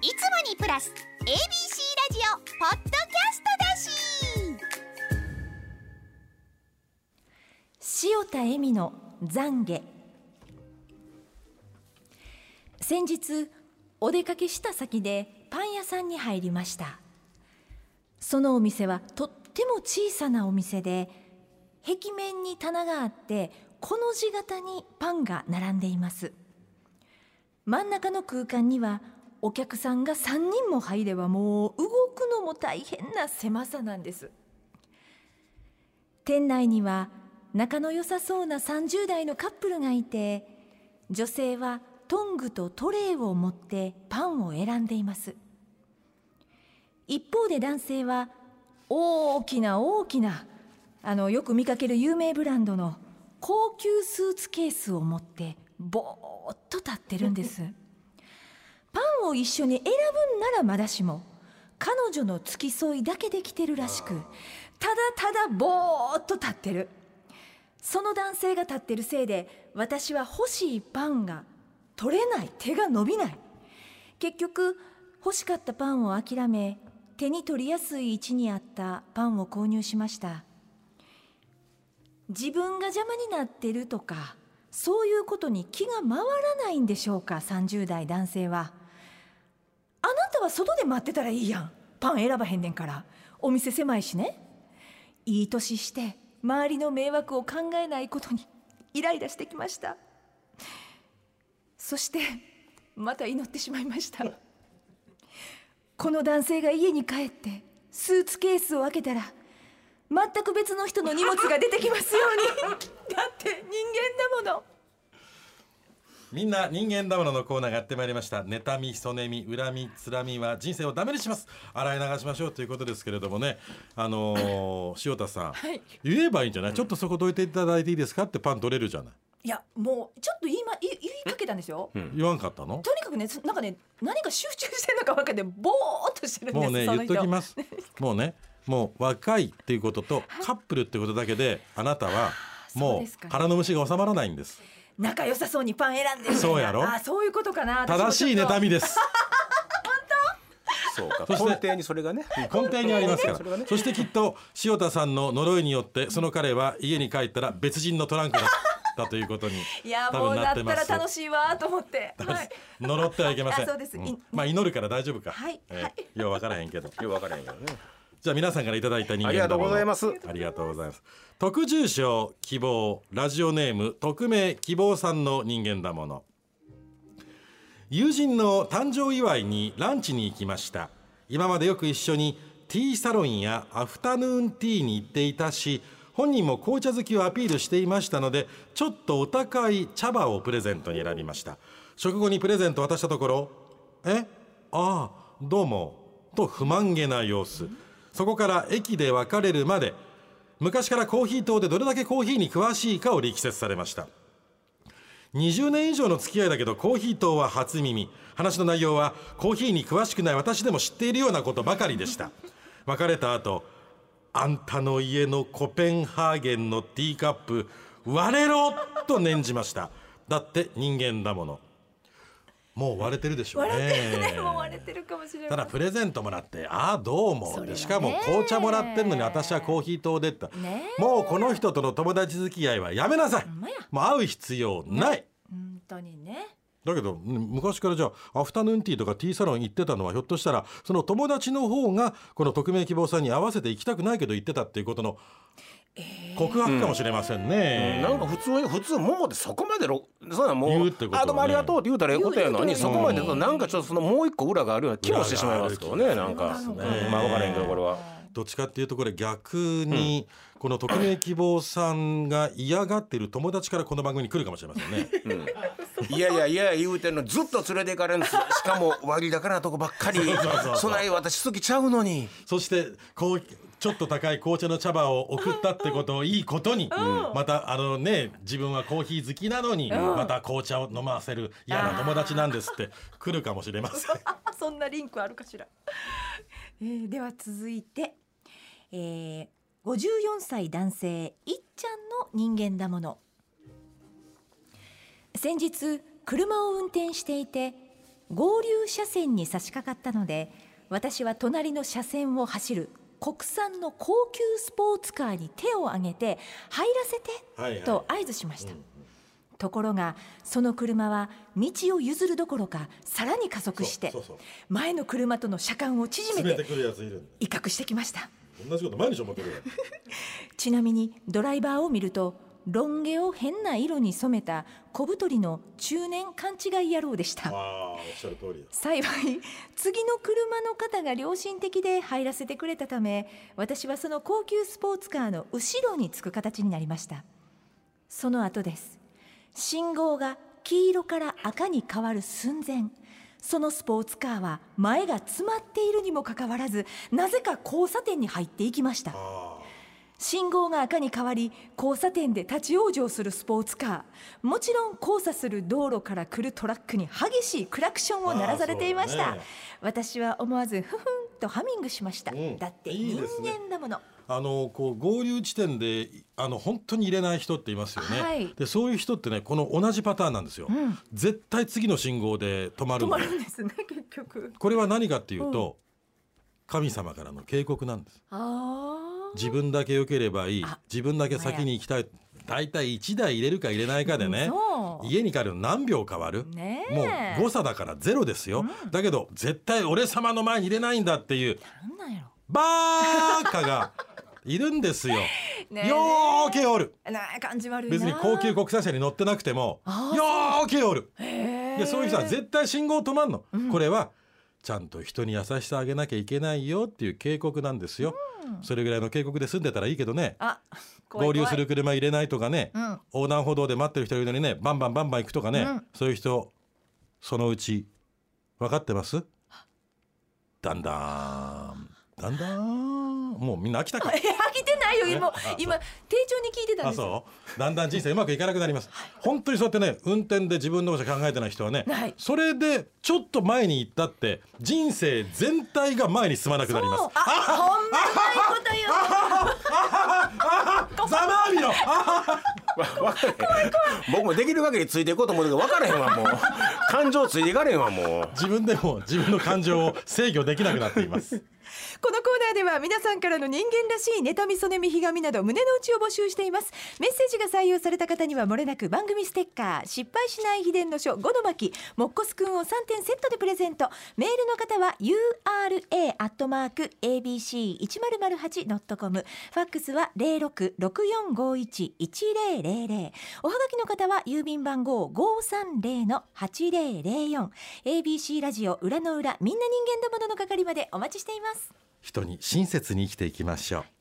いつもにプラス ABC ラジオポッドキャストだし。塩田恵美の懺悔。先日お出かけした先でパン屋さんに入りました。そのお店はとっても小さなお店で壁面に棚があってこの字型にパンが並んでいます。真ん中の空間にはお客さんが3人も入ればもう動くのも大変な狭さなんです。店内には仲の良さそうな30代のカップルがいて女性はトングとトレーを持ってパンを選んでいます。一方で男性は大きな大きなあのよく見かける有名ブランドの高級スーツケースを持ってぼーっと立ってるんです。パンを一緒に選ぶんならまだしも彼女の付き添いだけできてるらしくただただぼーっと立ってる。その男性が立ってるせいで私は欲しいパンが取れない。手が伸びない。結局欲しかったパンを諦め手に取りやすい位置にあったパンを購入しました。自分が邪魔になってるとかそういうことに気が回らないんでしょうか30代男性は外で待ってたらいいやん。パン選ばへんねんから。お店狭いしね。いい年して周りの迷惑を考えないことにイライラしてきました。そしてまた祈ってしまいました。この男性が家に帰ってスーツケースを開けたら全く別の人の荷物が出てきますように。だって人間だもの。みんな人間だもののコーナーがやってまいりました。妬みそねみ恨みつらみは人生をダメにします。洗い流しましょうということですけれどもね。あのー、塩田さん、はい、言えばいいんじゃない、ちょっとそこどいていただいていいですか？ってパン取れるじゃない。いやもうちょっと言い,、ま、言いかけたんですよ、うん、言わんかったの？とにかくねなんかね何か集中してるのか分かってぼーっとしてるんですもうね言っときます。もうねもう若いっていうこととカップルってことだけであなたはもう腹の虫が収まらないんです仲良さそうにパン選んでそうやろ？あそういうことかな。正しい妬みです。そうか根底にそれがね。根底にありますから、ね、そしてきっと塩田さんの呪いによってその彼は家に帰ったら別人のトランクだったということに いやもうだったら楽しいわと思って、はい、呪ってはいけません。そうです、うん、まあ祈るから大丈夫か。はい、えー、はい、よう分からへんけど。よう分からへんけどねじゃあ皆さんからいただいた人間ありがとうございます。ありがとうございます。特住所希望ラジオネーム匿名希望さんの人間だもの。友人の誕生祝いにランチに行きました。今までよく一緒にティーサロンやアフタヌーンティーに行っていたし本人も紅茶好きをアピールしていましたのでちょっとお高い茶葉をプレゼントに選びました。食後にプレゼント渡したところ「え？ああどうも」と不満げな様子そこから駅で別れるまで昔からコーヒー島でどれだけコーヒーに詳しいかを力説されました。20年以上の付き合いだけどコーヒー島は初耳。話の内容はコーヒーに詳しくない私でも知っているようなことばかりでした。別れた後あんたの家のコペンハーゲンのティーカップ割れろと念じました。だって人間だもの。もう割れてるでしょうね。割れてるね、もう割れてるかもしれない。ただプレゼントもらって、ああどうも、ね、しかも紅茶もらってんのに私はコーヒー糖でった。もうこの人との友達付き合いはやめなさい。もう会う必要ない。本当にね。だけど昔からじゃあアフタヌーンティーとかティーサロン行ってたのはひょっとしたらその友達の方がこの匿名希望さんに合わせて行きたくないけど行ってたっていうことの告白かもしれませんね、うん、なんか普通普通ももでそこまでろそうなもうう、ね、あどうもありがとうって言うたらええことやのにそこまでなんかちょっとそのもう一個裏があるような気もしてしまいますけどねなんか、ね、まあ分からへんけどこれは。どっちかっていうとこれ逆に、この匿名希望さんが嫌がってる友達からこの番組に来るかもしれませんね。うん、いやいやいや言うてんのずっと連れて行かれるんです。しかも割高なとこばっかり。そない私好きちゃうのに。そしてこうちょっと高い紅茶の茶葉を送ったってことをいいことに、またあのね自分はコーヒー好きなのに、また紅茶を飲ませる嫌な友達なんですって来るかもしれません。そんなリンクあるかしら、えー、では続いて、えー、54歳男性いっちゃんの人間だもの。先日車を運転していて合流車線に差し掛かったので私は隣の車線を走る国産の高級スポーツカーに手を挙げて入らせてと合図しました、はいはいところがその車は道を譲るどころかさらに加速して前の車との車間を縮めて威嚇してきました。同じこと毎日思ってる ちなみにドライバーを見るとロン毛を変な色に染めた小太りの中年勘違い野郎でした。幸い次の車の方が良心的で入らせてくれたため私はその高級スポーツカーの後ろにつく形になりました。その後です。信号が黄色から赤に変わる寸前そのスポーツカーは前が詰まっているにもかかわらずなぜか交差点に入っていきました信号が赤に変わり交差点で立ち往生するスポーツカー。もちろん交差する道路から来るトラックに激しいクラクションを鳴らされていました、ね、私は思わずふふんとハミングしました、うん、だって人間だもの、ね、あのこう合流地点であの本当に入れない人っていますよね、はい、でそういう人ってねこの同じパターンなんですよ、うん、絶対次の信号で止まる止まるんですね結局。これは何かっていうと、神様からの警告なんです。ああ自分だけ良ければいい。自分だけ先に行きたい。大体1台入れるか入れないかでね家に帰るの何秒変わる、ね、もう誤差だからゼロですよ、うん、だけど絶対俺様の前に入れないんだっていう。バーカが いるんですよ。ねよーけおる。感じ悪い別に高級国際車に乗ってなくてもよーけおる。でそういう人は絶対信号止まんの。うん、これはちゃんと人に優しさあげなきゃいけないよっていう警告なんですよ。うん、それぐらいの警告で済んでたらいいけどね。合流する車入れないとかね、うん、横断歩道で待ってる人いるのにねバンバンバンバン行くとかね、うん、そういう人そのうち分かってます？だんだんだんだん。もうみんな飽きたか。飽きてないよ。今今丁重に聞いてたんです。そう。だんだん人生うまくいかなくなります、はい、本当にそうやってね運転で自分のことしか考えてない人はね、はい、それでちょっと前に行ったって人生全体が前に進まなくなります。あほんまないこと言う ざまあみろ。僕もできる限りついていこうと思うけど分からへんわもう。感情ついていかれへんわもう。自分でも自分の感情を制御できなくなっていますこのコーナーでは皆さんからの人間らしい妬みそねみひがみなど胸の内を募集しています。メッセージが採用された方にはもれなく番組ステッカー失敗しない秘伝の書5の巻もっこすくんを3点セットでプレゼント。メールの方は ura アットマーク abc1008.com ファックスは0664511000おはがきの方は郵便番号530-8004 ABC ラジオ裏の裏みんな人間どもの係までお待ちしています。人に親切に生きていきましょう。